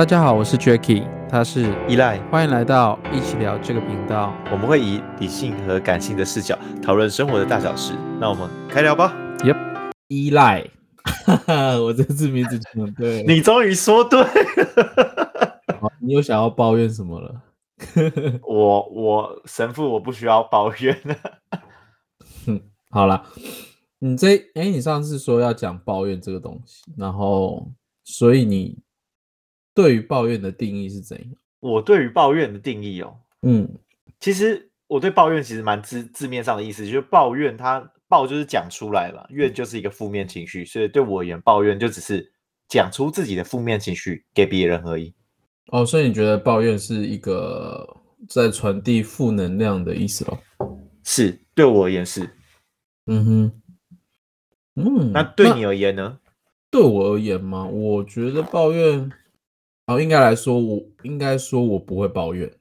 大家好，我是 Jacky，他是依赖，欢迎来到一起聊这个频道。我们会以理性和感性的视角讨论生活的大小事。那我们开聊吧。Yep，依赖，我这次名字讲对，你终于说对了。你有想要抱怨什么了？我我神父，我不需要抱怨了。好了，你这哎，你上次说要讲抱怨这个东西，然后所以你。对于抱怨的定义是怎样？我对于抱怨的定义哦，嗯，其实我对抱怨其实蛮字字面上的意思，就是抱怨它抱就是讲出来了，怨就是一个负面情绪，所以对我而言，抱怨就只是讲出自己的负面情绪给别人而已。哦，所以你觉得抱怨是一个在传递负能量的意思咯？是，对我而言是。嗯哼，嗯，那对你而言呢？对我而言吗？我觉得抱怨。应该来说，我应该说，我不会抱怨，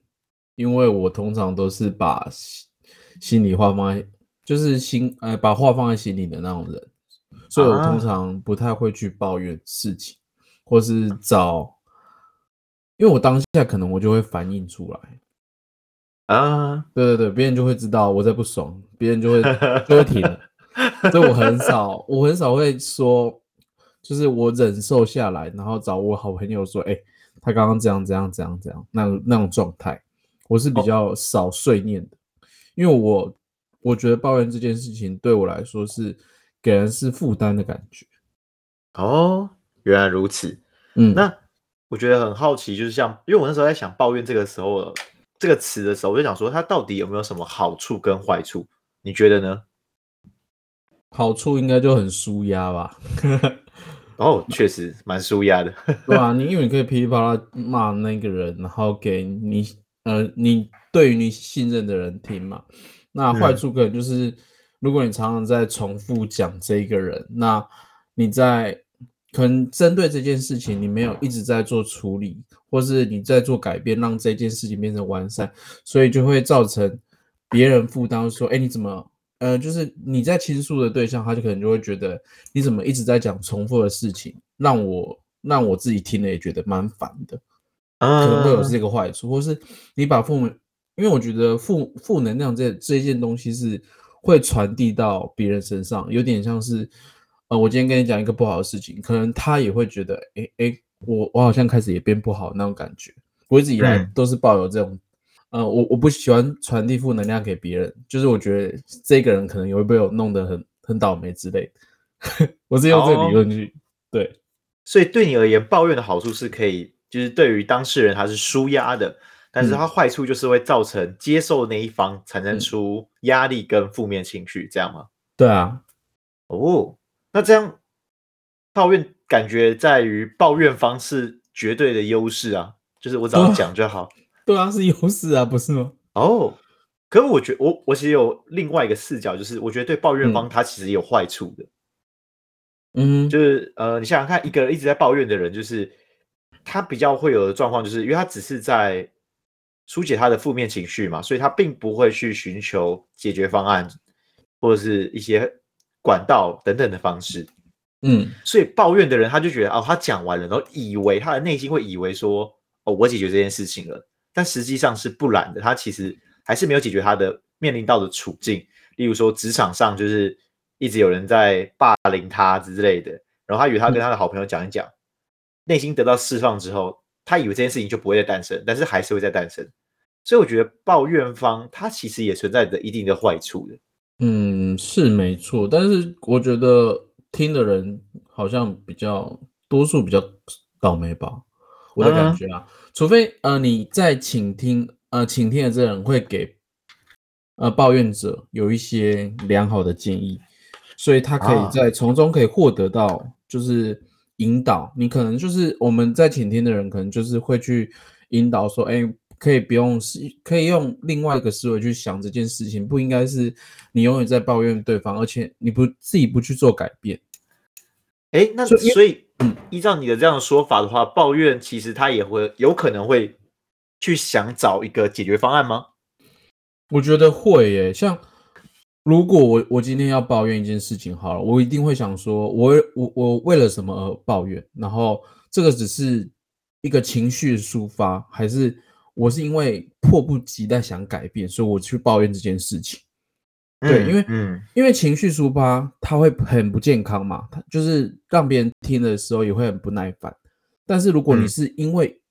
因为我通常都是把心里话放在，就是心，呃，把话放在心里的那种人，所以我通常不太会去抱怨事情，或是找，因为我当下可能我就会反映出来，啊，对对对，别人就会知道我在不爽，别人就会就会停了，所以我很少，我很少会说，就是我忍受下来，然后找我好朋友说，哎。他刚刚这样这样这样这样，那那种状态，我是比较少碎念的，哦、因为我我觉得抱怨这件事情对我来说是给人是负担的感觉。哦，原来如此。嗯，那我觉得很好奇，就是像因为我那时候在想抱怨这个时候这个词的时候，我就想说它到底有没有什么好处跟坏处？你觉得呢？好处应该就很舒压吧。哦，确实蛮舒压的，对吧、啊？你因为你可以噼里啪啦骂那个人，然后给你呃，你对于你信任的人听嘛。那坏处可能就是，嗯、如果你常常在重复讲这一个人，那你在可能针对这件事情，你没有一直在做处理，或是你在做改变，让这件事情变成完善，所以就会造成别人负担，说，哎，你怎么？呃，就是你在倾诉的对象，他就可能就会觉得你怎么一直在讲重复的事情，让我让我自己听了也觉得蛮烦的，可能会有这个坏处，或是你把负，因为我觉得负负能量这这件东西是会传递到别人身上，有点像是，呃，我今天跟你讲一个不好的事情，可能他也会觉得，哎哎，我我好像开始也变不好那种感觉，我一直以来都是抱有这种。呃，我我不喜欢传递负能量给别人，就是我觉得这个人可能也会被我弄得很很倒霉之类的。我是用这个理论去、哦、对，所以对你而言，抱怨的好处是可以，就是对于当事人他是舒压的，但是他坏处就是会造成接受那一方产生出压力跟负面情绪，这样吗？对啊。哦，那这样抱怨感觉在于抱怨方是绝对的优势啊，就是我只要讲就好。哦对啊，是优势啊，不是吗？哦，oh, 可是我觉得我我其实有另外一个视角，就是我觉得对抱怨方他其实有坏处的。嗯，就是呃，你想想看，一个人一直在抱怨的人，就是他比较会有的状况，就是因为他只是在疏解他的负面情绪嘛，所以他并不会去寻求解决方案或者是一些管道等等的方式。嗯，所以抱怨的人他就觉得哦，他讲完了，然后以为他的内心会以为说哦，我解决这件事情了。但实际上是不然的，他其实还是没有解决他的面临到的处境。例如说，职场上就是一直有人在霸凌他之类的，然后他以为他跟他的好朋友讲一讲，内心得到释放之后，他以为这件事情就不会再诞生，但是还是会再诞生。所以我觉得抱怨方他其实也存在着一定的坏处的。嗯，是没错，但是我觉得听的人好像比较多数比较倒霉吧。我的感觉啊，除非呃你在倾听呃倾听的这人会给呃抱怨者有一些良好的建议，所以他可以在从中可以获得到就是引导。你可能就是我们在倾听的人，可能就是会去引导说，哎，可以不用思可以用另外一个思维去想这件事情，不应该是你永远在抱怨对方，而且你不自己不去做改变。哎，那所以。嗯，依照你的这样的说法的话，抱怨其实他也会有可能会去想找一个解决方案吗？我觉得会耶。像如果我我今天要抱怨一件事情好了，我一定会想说我，我我我为了什么而抱怨？然后这个只是一个情绪抒发，还是我是因为迫不及待想改变，所以我去抱怨这件事情？嗯、对，因为嗯，因为情绪抒发它会很不健康嘛，它就是让别人听的时候也会很不耐烦。但是如果你是因为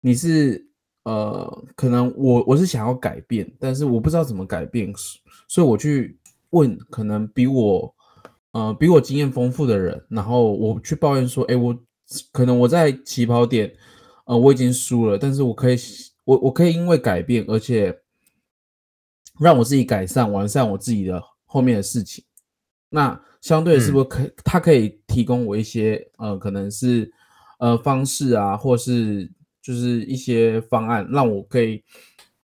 你是、嗯、呃，可能我我是想要改变，但是我不知道怎么改变，所以我去问可能比我呃比我经验丰富的人，然后我去抱怨说，哎，我可能我在起跑点呃我已经输了，但是我可以我我可以因为改变，而且。让我自己改善完善我自己的后面的事情，那相对是不是可他可以提供我一些呃可能是呃方式啊，或是就是一些方案，让我可以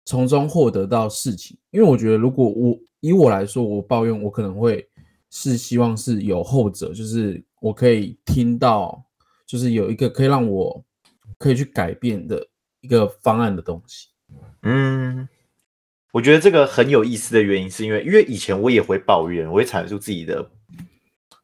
从中获得到事情。因为我觉得如果我以我来说，我抱怨我可能会是希望是有后者，就是我可以听到，就是有一个可以让我可以去改变的一个方案的东西。嗯。我觉得这个很有意思的原因，是因为因为以前我也会抱怨，我会阐述自己的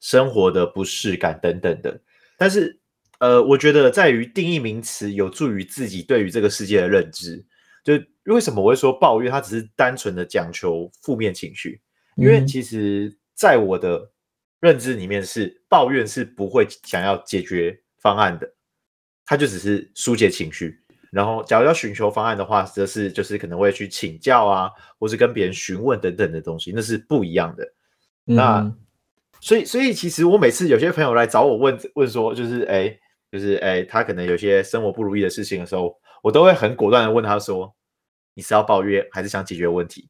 生活的不适感等等的。但是，呃，我觉得在于定义名词有助于自己对于这个世界的认知。就为什么我会说抱怨，它只是单纯的讲求负面情绪？因为其实在我的认知里面，是抱怨是不会想要解决方案的，它就只是疏解情绪。然后，假如要寻求方案的话，则是就是可能会去请教啊，或是跟别人询问等等的东西，那是不一样的。嗯、那所以，所以其实我每次有些朋友来找我问问说，就是哎，就是哎，他可能有些生活不如意的事情的时候，我都会很果断的问他说：“你是要抱怨还是想解决问题？”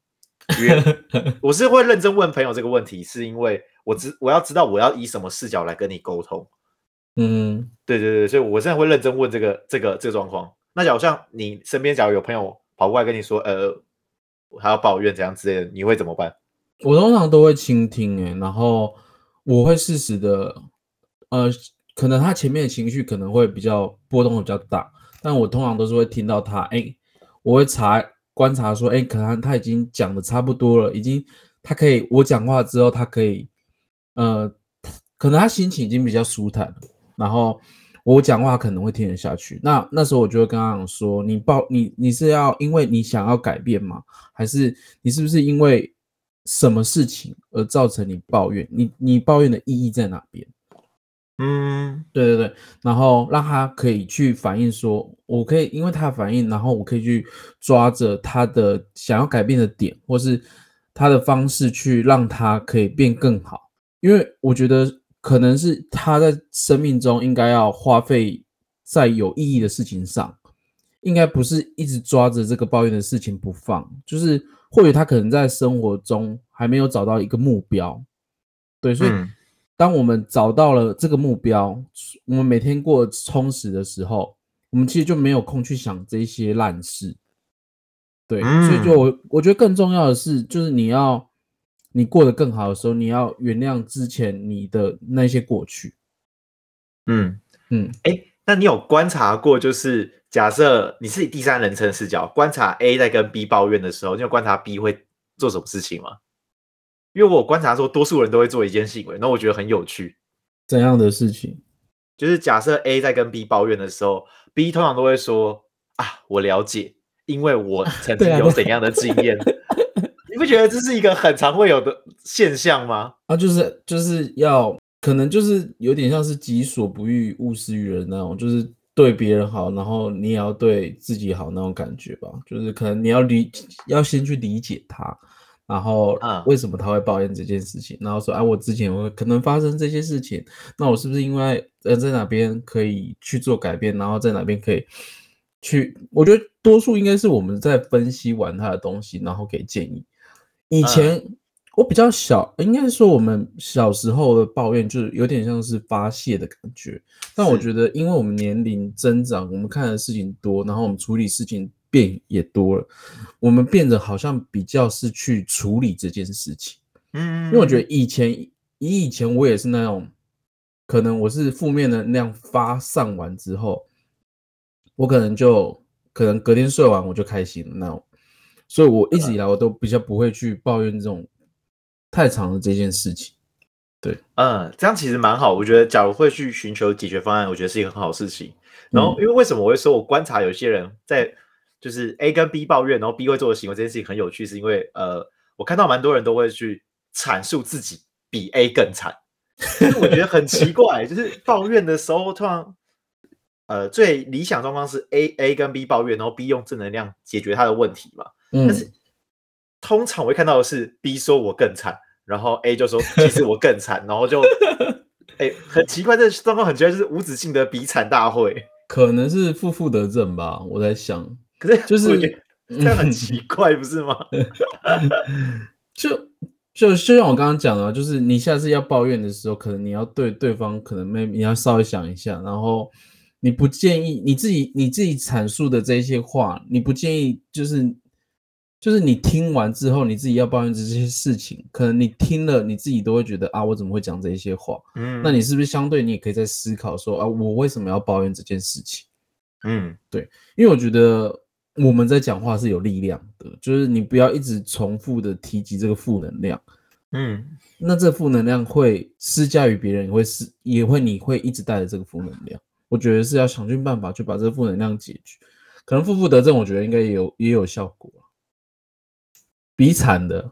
因为 我是会认真问朋友这个问题，是因为我知我要知道我要以什么视角来跟你沟通。嗯，对对对，所以我现在会认真问这个这个这个状况。那假如像你身边，假如有朋友跑过来跟你说，呃，还要抱怨这样之类的，你会怎么办？我通常都会倾听，诶，然后我会适时的，呃，可能他前面的情绪可能会比较波动比较大，但我通常都是会听到他，哎，我会查观察说，哎，可能他已经讲的差不多了，已经他可以，我讲话之后他可以，呃，可能他心情已经比较舒坦，然后。我讲话可能会听得下去，那那时候我就会跟他讲说：“你抱你你是要因为你想要改变吗？还是你是不是因为什么事情而造成你抱怨？你你抱怨的意义在哪边？”嗯，对对对，然后让他可以去反映说，我可以因为他的反应，然后我可以去抓着他的想要改变的点，或是他的方式去让他可以变更好，因为我觉得。可能是他在生命中应该要花费在有意义的事情上，应该不是一直抓着这个抱怨的事情不放。就是或许他可能在生活中还没有找到一个目标，对，所以当我们找到了这个目标，我们每天过充实的时候，我们其实就没有空去想这些烂事。对，所以就我我觉得更重要的是，就是你要。你过得更好的时候，你要原谅之前你的那些过去。嗯嗯，哎、欸，那你有观察过，就是假设你是以第三人称视角观察 A 在跟 B 抱怨的时候，你有观察 B 会做什么事情吗？因为我观察说，多数人都会做一件行为，那我觉得很有趣。怎样的事情？就是假设 A 在跟 B 抱怨的时候，B 通常都会说：“啊，我了解，因为我曾经有怎样的经验。” 你不觉得这是一个很常会有的现象吗？啊，就是就是要可能就是有点像是己所不欲，勿施于人那种，就是对别人好，然后你也要对自己好那种感觉吧。就是可能你要理，要先去理解他，然后为什么他会抱怨这件事情，然后说，哎、啊，我之前我可能发生这些事情，那我是不是因为呃在哪边可以去做改变，然后在哪边可以去？我觉得多数应该是我们在分析完他的东西，然后给建议。以前我比较小，应该是说我们小时候的抱怨就是有点像是发泄的感觉。但我觉得，因为我们年龄增长，我们看的事情多，然后我们处理事情变也多了，我们变得好像比较是去处理这件事情。嗯，因为我觉得以前以以前我也是那种，可能我是负面的能量发散完之后，我可能就可能隔天睡完我就开心了那种。所以，我一直以来我都比较不会去抱怨这种太长的这件事情。对，嗯，这样其实蛮好。我觉得，假如会去寻求解决方案，我觉得是一个很好的事情。然后，因为为什么我会说，我观察有些人在就是 A 跟 B 抱怨，然后 B 会做的行为，这件事情很有趣，是因为呃，我看到蛮多人都会去阐述自己比 A 更惨。我觉得很奇怪，就是抱怨的时候，突然呃，最理想状况是 A A 跟 B 抱怨，然后 B 用正能量解决他的问题嘛。嗯，但是通常我会看到的是 B 说我更惨，然后 A 就说其实我更惨，然后就哎、欸，很奇怪，这个状况很奇怪，就是无止境的比惨大会。可能是负负得正吧，我在想。可是就是这样很 奇怪，不是吗？就就就像我刚刚讲的，就是你下次要抱怨的时候，可能你要对对方，可能没你要稍微想一下，然后你不建议你自己你自己阐述的这些话，你不建议就是。就是你听完之后，你自己要抱怨这些事情，可能你听了，你自己都会觉得啊，我怎么会讲这些话？嗯，那你是不是相对你也可以在思考说啊，我为什么要抱怨这件事情？嗯，对，因为我觉得我们在讲话是有力量的，就是你不要一直重复的提及这个负能量，嗯，那这负能量会施加于别人，也会施也会你会一直带着这个负能量。我觉得是要想尽办法去把这个负能量解决，可能负负得正，我觉得应该也有也有效果。比惨的，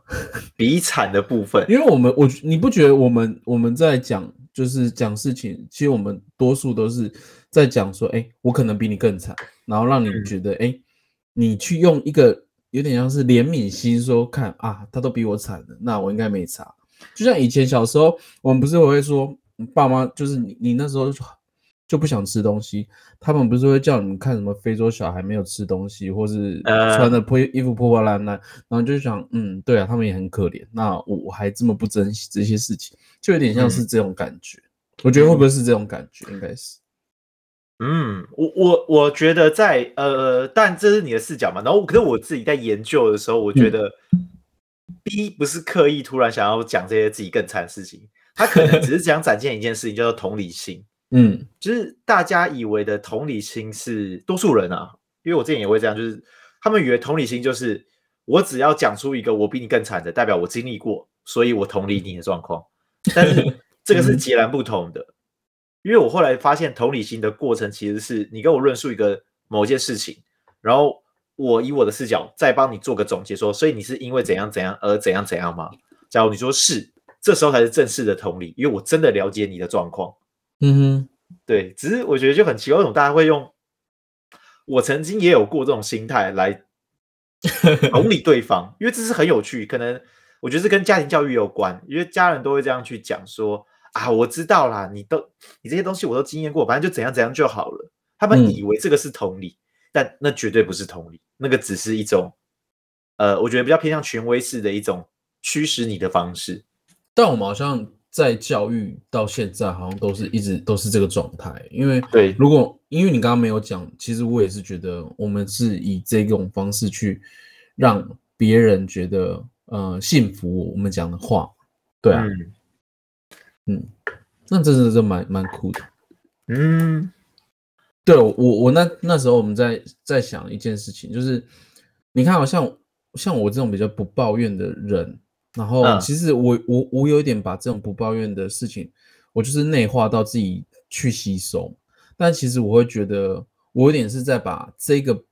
比惨的部分，因为我们我你不觉得我们我们在讲就是讲事情，其实我们多数都是在讲说，哎，我可能比你更惨，然后让你觉得，哎，你去用一个有点像是怜悯心说，看啊，他都比我惨了，那我应该没差。就像以前小时候，我们不是会说，爸妈就是你你那时候。就不想吃东西，他们不是会叫你们看什么非洲小孩没有吃东西，或是穿的破衣服破破烂烂，然后就想，嗯，对啊，他们也很可怜。那我我还这么不珍惜这些事情，就有点像是这种感觉。嗯、我觉得会不会是这种感觉？应该是。嗯，我我我觉得在呃，但这是你的视角嘛。然后可是我自己在研究的时候，我觉得 B 不是刻意突然想要讲这些自己更惨的事情，他可能只是想展现一件事情，叫做同理心。嗯，就是大家以为的同理心是多数人啊，因为我之前也会这样，就是他们以为同理心就是我只要讲出一个我比你更惨的，代表我经历过，所以我同理你的状况。但是这个是截然不同的，因为我后来发现同理心的过程其实是你跟我论述一个某件事情，然后我以我的视角再帮你做个总结，说所以你是因为怎样怎样而怎样怎样吗？假如你说是，这时候才是正式的同理，因为我真的了解你的状况。嗯哼，对，只是我觉得就很奇怪，为什么大家会用？我曾经也有过这种心态来 同理对方，因为这是很有趣。可能我觉得是跟家庭教育有关，因为家人都会这样去讲说啊，我知道啦，你都你这些东西我都经验过，反正就怎样怎样就好了。他们以为这个是同理，嗯、但那绝对不是同理，那个只是一种呃，我觉得比较偏向权威式的一种驱使你的方式。但我们好像。在教育到现在，好像都是一直都是这个状态。因为对，如果因为你刚刚没有讲，其实我也是觉得我们是以这种方式去让别人觉得呃信服我们讲的话，对啊，嗯，嗯，那真的是蛮蛮酷的，嗯，对我我那那时候我们在在想一件事情，就是你看，好像像我这种比较不抱怨的人。然后其实我我我有一点把这种不抱怨的事情，我就是内化到自己去吸收。但其实我会觉得，我有点是在把这个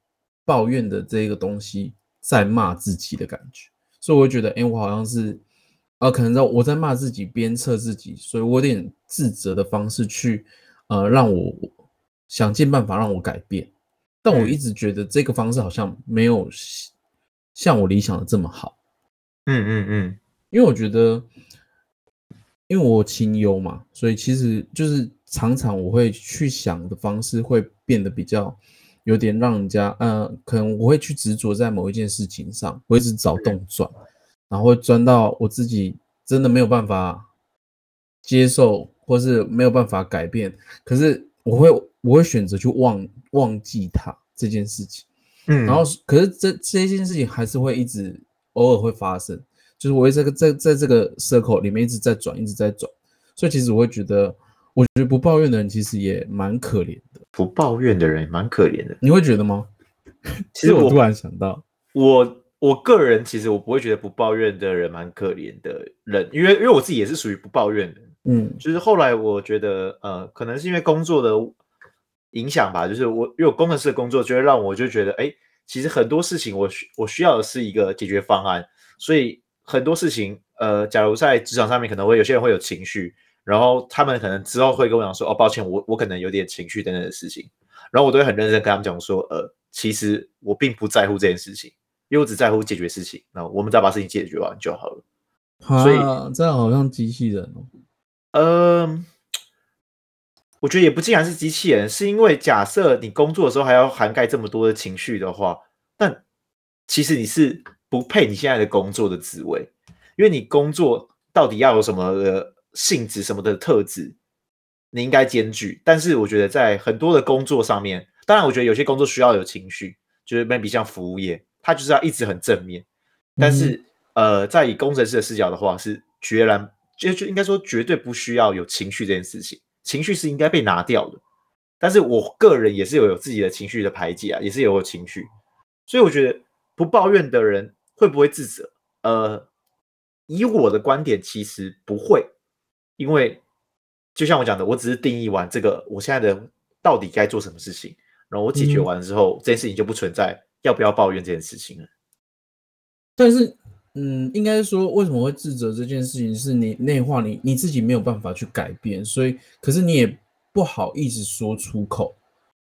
抱怨的这个东西在骂自己的感觉。所以我会觉得，哎，我好像是，呃，可能在我在骂自己，鞭策自己，所以我有点自责的方式去，呃，让我想尽办法让我改变。但我一直觉得这个方式好像没有像我理想的这么好。嗯嗯嗯，因为我觉得，因为我清幽嘛，所以其实就是常常我会去想的方式会变得比较有点让人家，呃，可能我会去执着在某一件事情上，我一直找洞钻，然后会钻到我自己真的没有办法接受，或是没有办法改变，可是我会我会选择去忘忘记它这件事情，嗯，然后可是这这件事情还是会一直。偶尔会发生，就是我会这个在在这个 circle 里面一直在转，一直在转，所以其实我会觉得，我觉得不抱怨的人其实也蛮可怜的。不抱怨的人蛮可怜的，你会觉得吗？其实我，我突然想到，我我个人其实我不会觉得不抱怨的人蛮可怜的人，因为因为我自己也是属于不抱怨的。嗯，就是后来我觉得，呃，可能是因为工作的影响吧，就是我因为我工程师的工作，就会让我就觉得，哎，其实很多事情我需我需要的是一个解决方案，所以很多事情，呃，假如在职场上面可能会有些人会有情绪，然后他们可能之后会跟我讲说，哦，抱歉，我我可能有点情绪等等的事情，然后我都会很认真跟他们讲说，呃，其实我并不在乎这件事情，因为我只在乎解决事情，那我们只要把事情解决完就好了。啊，所以这样好像机器人哦。嗯，我觉得也不尽然是机器人，是因为假设你工作的时候还要涵盖这么多的情绪的话，但其实你是不配你现在的工作的职位，因为你工作到底要有什么的性质、什么的特质，你应该兼具。但是我觉得在很多的工作上面，当然我觉得有些工作需要有情绪，就是 maybe 像服务业，它就是要一直很正面。但是、嗯、呃，在以工程师的视角的话，是决然。就就应该说，绝对不需要有情绪这件事情，情绪是应该被拿掉的。但是我个人也是有有自己的情绪的排解啊，也是有有情绪，所以我觉得不抱怨的人会不会自责？呃，以我的观点，其实不会，因为就像我讲的，我只是定义完这个我现在的到底该做什么事情，然后我解决完之后，嗯、这件事情就不存在要不要抱怨这件事情了。但是。嗯，应该说，为什么会自责这件事情，是你内化你你自己没有办法去改变，所以可是你也不好意思说出口，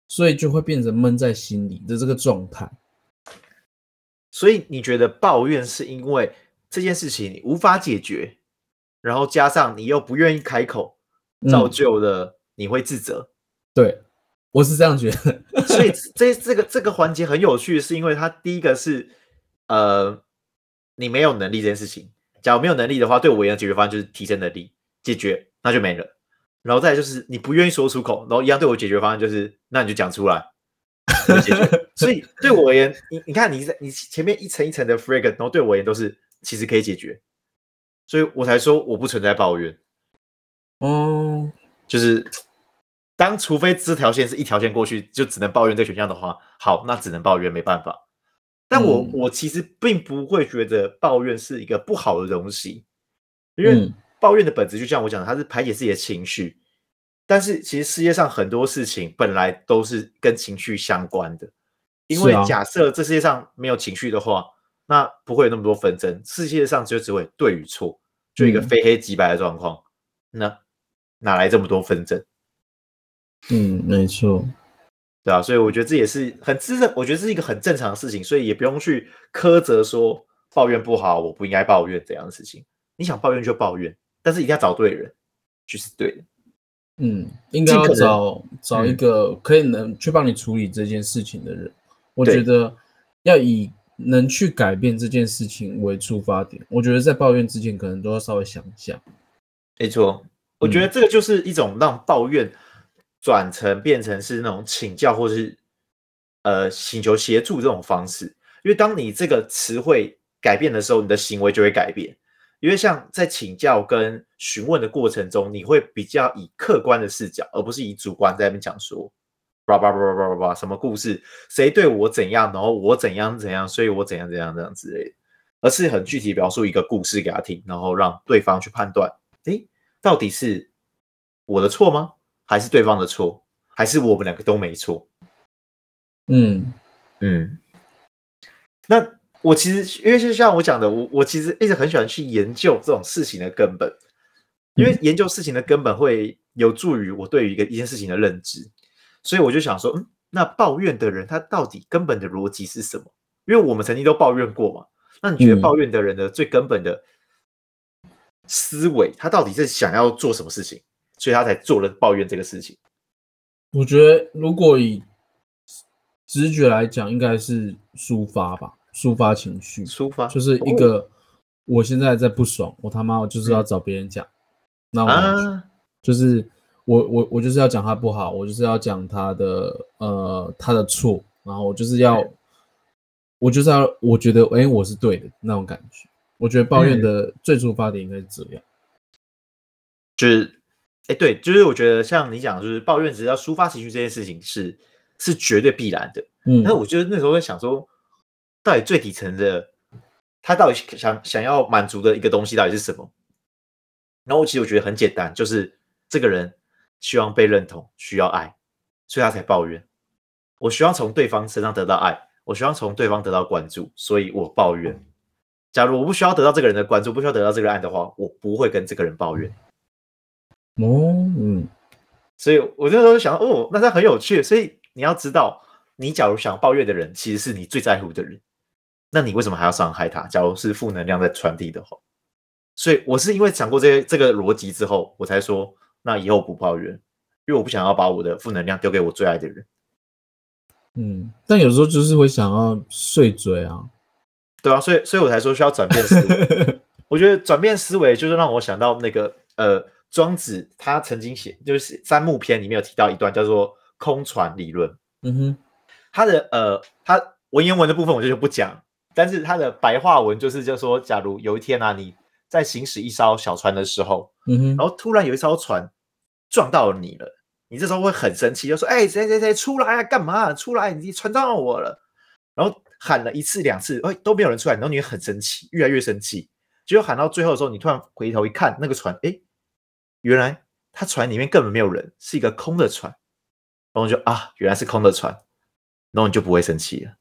所以就会变成闷在心里的这个状态。所以你觉得抱怨是因为这件事情你无法解决，然后加上你又不愿意开口，造就了你会自责。嗯，对，我是这样觉得。所以这这个这个环节很有趣，是因为它第一个是呃。你没有能力这件事情，假如没有能力的话，对我而言解决方案就是提升能力，解决那就没了。然后再就是你不愿意说出口，然后一样对我解决方案就是，那你就讲出来，就解决。所以对我而言，你你看你在你前面一层一层的 frag，然后对我而言都是其实可以解决，所以我才说我不存在抱怨。哦，就是当除非这条线是一条线过去就只能抱怨这个选项的话，好，那只能抱怨，没办法。但我我其实并不会觉得抱怨是一个不好的东西，因为抱怨的本质就像我讲的，它是排解自己的情绪。但是其实世界上很多事情本来都是跟情绪相关的，因为假设这世界上没有情绪的话，那不会有那么多纷争，世界上就只会对与错，就一个非黑即白的状况，那哪来这么多纷争？嗯，没错。对啊，所以我觉得这也是很自然，我觉得这是一个很正常的事情，所以也不用去苛责说抱怨不好，我不应该抱怨这样的事情。你想抱怨就抱怨，但是一定要找对人，就是对的。嗯，应该要找找一个可以能去帮你处理这件事情的人。嗯、我觉得要以能去改变这件事情为出发点。我觉得在抱怨之前，可能都要稍微想一下。没错，我觉得这个就是一种让抱怨。转成变成是那种请教或是呃请求协助这种方式，因为当你这个词汇改变的时候，你的行为就会改变。因为像在请教跟询问的过程中，你会比较以客观的视角，而不是以主观在那边讲说叭叭叭叭叭叭什么故事，谁对我怎样，然后我怎样怎样，所以我怎样怎样这样之类的，而是很具体描述一个故事给他听，然后让对方去判断，诶，到底是我的错吗？还是对方的错，还是我们两个都没错？嗯嗯。那我其实，因为就像我讲的，我我其实一直很喜欢去研究这种事情的根本，因为研究事情的根本会有助于我对于一个一件事情的认知。所以我就想说，嗯，那抱怨的人他到底根本的逻辑是什么？因为我们曾经都抱怨过嘛。那你觉得抱怨的人的最根本的思维，他到底是想要做什么事情？所以他才做了抱怨这个事情。我觉得，如果以直觉来讲，应该是抒发吧，抒发情绪，抒发就是一个，我现在在不爽，我他妈我就是要找别人讲，那我就是我我我就是要讲他不好，我就是要讲他的呃他的错，然后我就是要我就是要我觉得哎我是对的那种感觉。我觉得抱怨的最初发点应该是这样，就是。哎，对，就是我觉得像你讲，就是抱怨只是要抒发情绪这件事情是是绝对必然的。嗯，那我觉得那时候在想说，到底最底层的他到底想想要满足的一个东西到底是什么？然后其实我觉得很简单，就是这个人希望被认同，需要爱，所以他才抱怨。我希望从对方身上得到爱，我希望从对方得到关注，所以我抱怨。假如我不需要得到这个人的关注，不需要得到这个人爱的话，我不会跟这个人抱怨。哦，嗯，所以我那时候想，哦，那他很有趣。所以你要知道，你假如想抱怨的人，其实是你最在乎的人，那你为什么还要伤害他？假如是负能量在传递的话，所以我是因为想过这些这个逻辑之后，我才说，那以后不抱怨，因为我不想要把我的负能量丢给我最爱的人。嗯，但有时候就是会想要碎嘴啊，对啊，所以所以我才说需要转变思维。我觉得转变思维就是让我想到那个呃，庄子他曾经写，就是三木篇里面有提到一段叫做空船理论。嗯哼，他的呃，他文言文的部分我就就不讲，但是他的白话文就是就说，假如有一天啊，你在行驶一艘小船的时候，嗯哼，然后突然有一艘船撞到了你了。你这时候会很生气，就说：“哎，谁谁谁出来啊？干嘛？出来！你船撞到我了。”然后喊了一次两次，哎，都没有人出来。然后你很生气，越来越生气。结果喊到最后的时候，你突然回头一看，那个船，哎，原来他船里面根本没有人，是一个空的船。然后就啊，原来是空的船，然后你就不会生气了。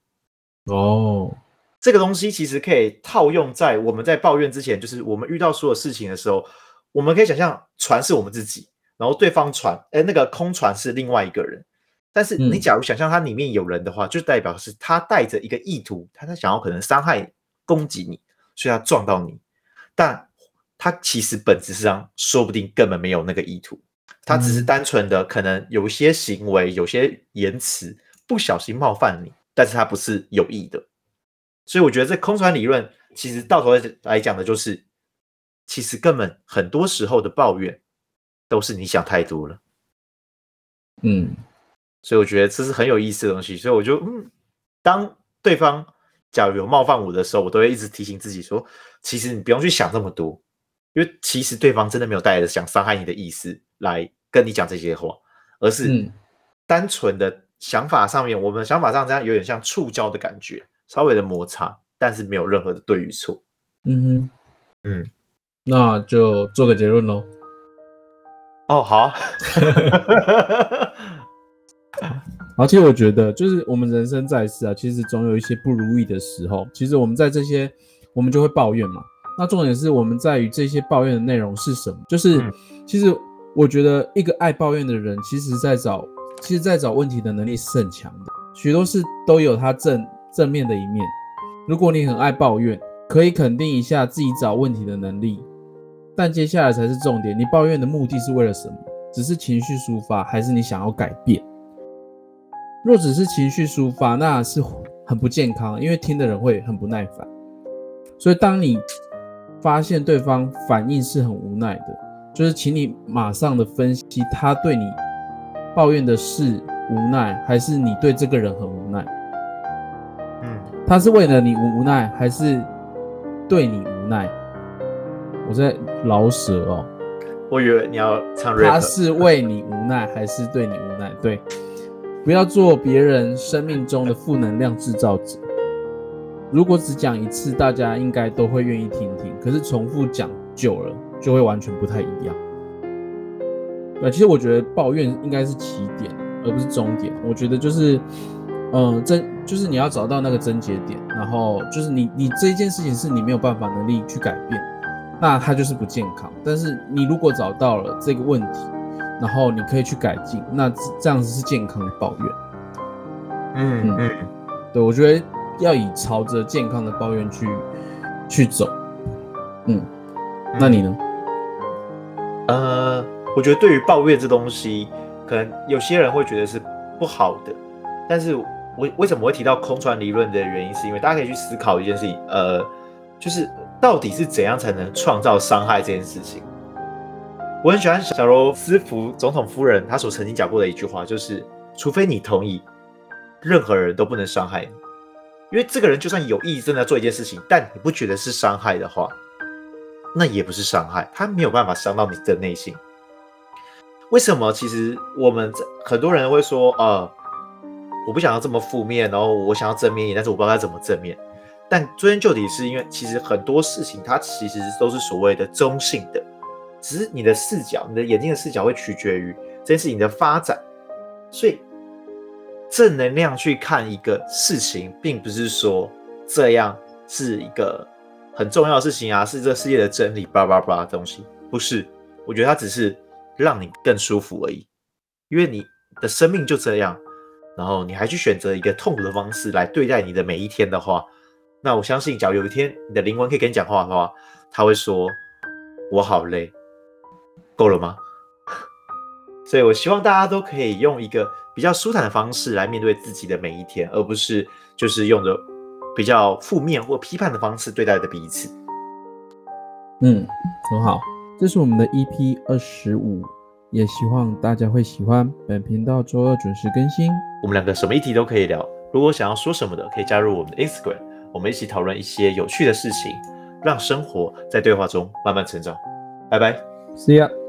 哦，这个东西其实可以套用在我们在抱怨之前，就是我们遇到所有事情的时候，我们可以想象船是我们自己。然后对方船，哎，那个空船是另外一个人，但是你假如想象它里面有人的话，嗯、就代表是他带着一个意图，他在想要可能伤害、攻击你，所以他撞到你，但他其实本质上说不定根本没有那个意图，他只是单纯的可能有些行为、有些言辞不小心冒犯你，但是他不是有意的，所以我觉得这空船理论其实到头来讲的就是，其实根本很多时候的抱怨。都是你想太多了，嗯，所以我觉得这是很有意思的东西。所以我就嗯，当对方假如有冒犯我的时候，我都会一直提醒自己说，其实你不用去想这么多，因为其实对方真的没有带着想伤害你的意思来跟你讲这些话，而是单纯的想法上面，我们想法上这样有点像触礁的感觉，稍微的摩擦，但是没有任何的对与错。嗯哼，嗯，那就做个结论喽。哦，好，而且我觉得，就是我们人生在世啊，其实总有一些不如意的时候。其实我们在这些，我们就会抱怨嘛。那重点是我们在于这些抱怨的内容是什么？就是，其实我觉得一个爱抱怨的人，其实在找，其实在找问题的能力是很强的。许多事都有它正正面的一面。如果你很爱抱怨，可以肯定一下自己找问题的能力。但接下来才是重点，你抱怨的目的是为了什么？只是情绪抒发，还是你想要改变？若只是情绪抒发，那是很不健康，因为听的人会很不耐烦。所以，当你发现对方反应是很无奈的，就是请你马上的分析他对你抱怨的是无奈，还是你对这个人很无奈？嗯，他是为了你无奈，还是对你无奈？我在饶舌哦，我以为你要唱 rap。他是为你无奈，还是对你无奈？对，不要做别人生命中的负能量制造者。如果只讲一次，大家应该都会愿意听听。可是重复讲久了，就会完全不太一样。对，其实我觉得抱怨应该是起点，而不是终点。我觉得就是，嗯，真就是你要找到那个症结点，然后就是你你这一件事情是你没有办法能力去改变。那它就是不健康。但是你如果找到了这个问题，然后你可以去改进，那这样子是健康的抱怨。嗯嗯，嗯，对，我觉得要以朝着健康的抱怨去去走。嗯，那你呢？呃，我觉得对于抱怨这东西，可能有些人会觉得是不好的。但是我为什么会提到空船理论的原因，是因为大家可以去思考一件事情，呃，就是。到底是怎样才能创造伤害这件事情？我很喜欢小罗斯福总统夫人她所曾经讲过的一句话，就是除非你同意，任何人都不能伤害你。因为这个人就算有意正在做一件事情，但你不觉得是伤害的话，那也不是伤害，他没有办法伤到你的内心。为什么？其实我们很多人会说，呃，我不想要这么负面，然后我想要正面一点，但是我不知道该怎么正面。但追根究底，是因为其实很多事情它其实都是所谓的中性的，只是你的视角，你的眼睛的视角会取决于这件事情的发展。所以正能量去看一个事情，并不是说这样是一个很重要的事情啊，是这个世界的真理，巴拉巴拉的东西，不是。我觉得它只是让你更舒服而已，因为你的生命就这样，然后你还去选择一个痛苦的方式来对待你的每一天的话，那我相信，假如有一天你的灵魂可以跟你讲话的话，他会说：“我好累，够了吗？” 所以，我希望大家都可以用一个比较舒坦的方式来面对自己的每一天，而不是就是用着比较负面或批判的方式对待的彼此。嗯，很好。这是我们的 EP 二十五，也希望大家会喜欢。本频道周二准时更新。我们两个什么议题都可以聊，如果想要说什么的，可以加入我们的 Instagram，我们一起讨论一些有趣的事情，让生活在对话中慢慢成长。拜拜，See ya。